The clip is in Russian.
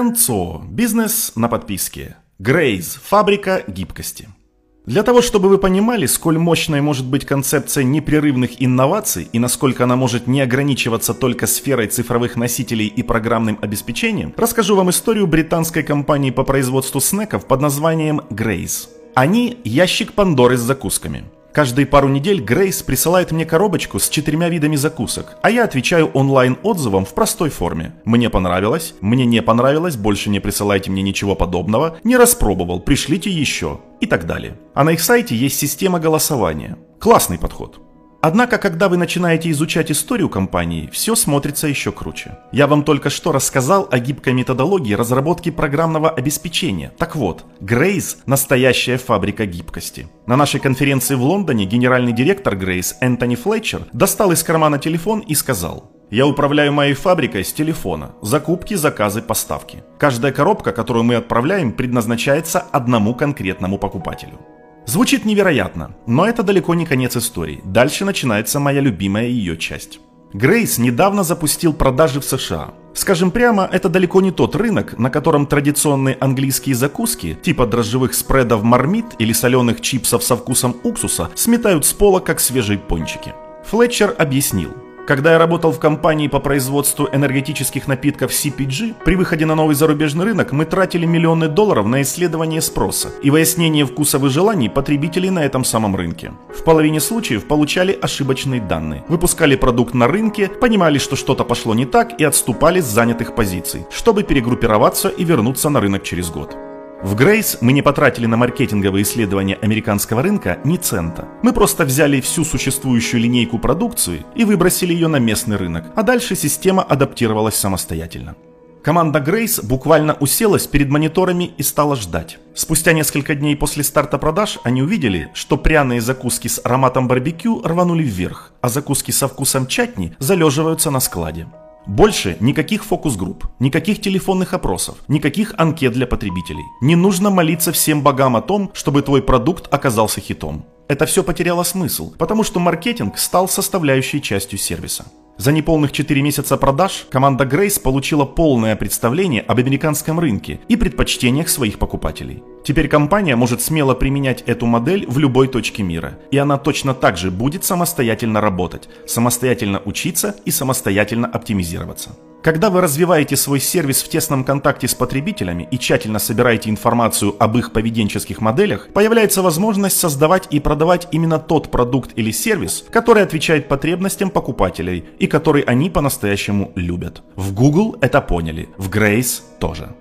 Энцо. Бизнес на подписке. Грейз. Фабрика гибкости. Для того, чтобы вы понимали, сколь мощной может быть концепция непрерывных инноваций и насколько она может не ограничиваться только сферой цифровых носителей и программным обеспечением, расскажу вам историю британской компании по производству снеков под названием Grace. Они – ящик Пандоры с закусками. Каждые пару недель Грейс присылает мне коробочку с четырьмя видами закусок, а я отвечаю онлайн-отзывом в простой форме. Мне понравилось, мне не понравилось, больше не присылайте мне ничего подобного, не распробовал, пришлите еще и так далее. А на их сайте есть система голосования. Классный подход. Однако, когда вы начинаете изучать историю компании, все смотрится еще круче. Я вам только что рассказал о гибкой методологии разработки программного обеспечения. Так вот, Grace – настоящая фабрика гибкости. На нашей конференции в Лондоне генеральный директор Grace Энтони Флетчер достал из кармана телефон и сказал я управляю моей фабрикой с телефона. Закупки, заказы, поставки. Каждая коробка, которую мы отправляем, предназначается одному конкретному покупателю. Звучит невероятно, но это далеко не конец истории. Дальше начинается моя любимая ее часть. Грейс недавно запустил продажи в США. Скажем прямо, это далеко не тот рынок, на котором традиционные английские закуски, типа дрожжевых спредов мармит или соленых чипсов со вкусом уксуса, сметают с пола, как свежие пончики. Флетчер объяснил – когда я работал в компании по производству энергетических напитков CPG, при выходе на новый зарубежный рынок мы тратили миллионы долларов на исследование спроса и выяснение вкусов и желаний потребителей на этом самом рынке. В половине случаев получали ошибочные данные, выпускали продукт на рынке, понимали, что что-то пошло не так и отступали с занятых позиций, чтобы перегруппироваться и вернуться на рынок через год. В Грейс мы не потратили на маркетинговые исследования американского рынка ни цента. Мы просто взяли всю существующую линейку продукции и выбросили ее на местный рынок, а дальше система адаптировалась самостоятельно. Команда Грейс буквально уселась перед мониторами и стала ждать. Спустя несколько дней после старта продаж они увидели, что пряные закуски с ароматом барбекю рванули вверх, а закуски со вкусом чатни залеживаются на складе. Больше никаких фокус-групп, никаких телефонных опросов, никаких анкет для потребителей. Не нужно молиться всем богам о том, чтобы твой продукт оказался хитом. Это все потеряло смысл, потому что маркетинг стал составляющей частью сервиса. За неполных 4 месяца продаж команда Grace получила полное представление об американском рынке и предпочтениях своих покупателей. Теперь компания может смело применять эту модель в любой точке мира, и она точно так же будет самостоятельно работать, самостоятельно учиться и самостоятельно оптимизироваться. Когда вы развиваете свой сервис в тесном контакте с потребителями и тщательно собираете информацию об их поведенческих моделях, появляется возможность создавать и продавать именно тот продукт или сервис, который отвечает потребностям покупателей и который они по-настоящему любят. В Google это поняли, в Grace тоже.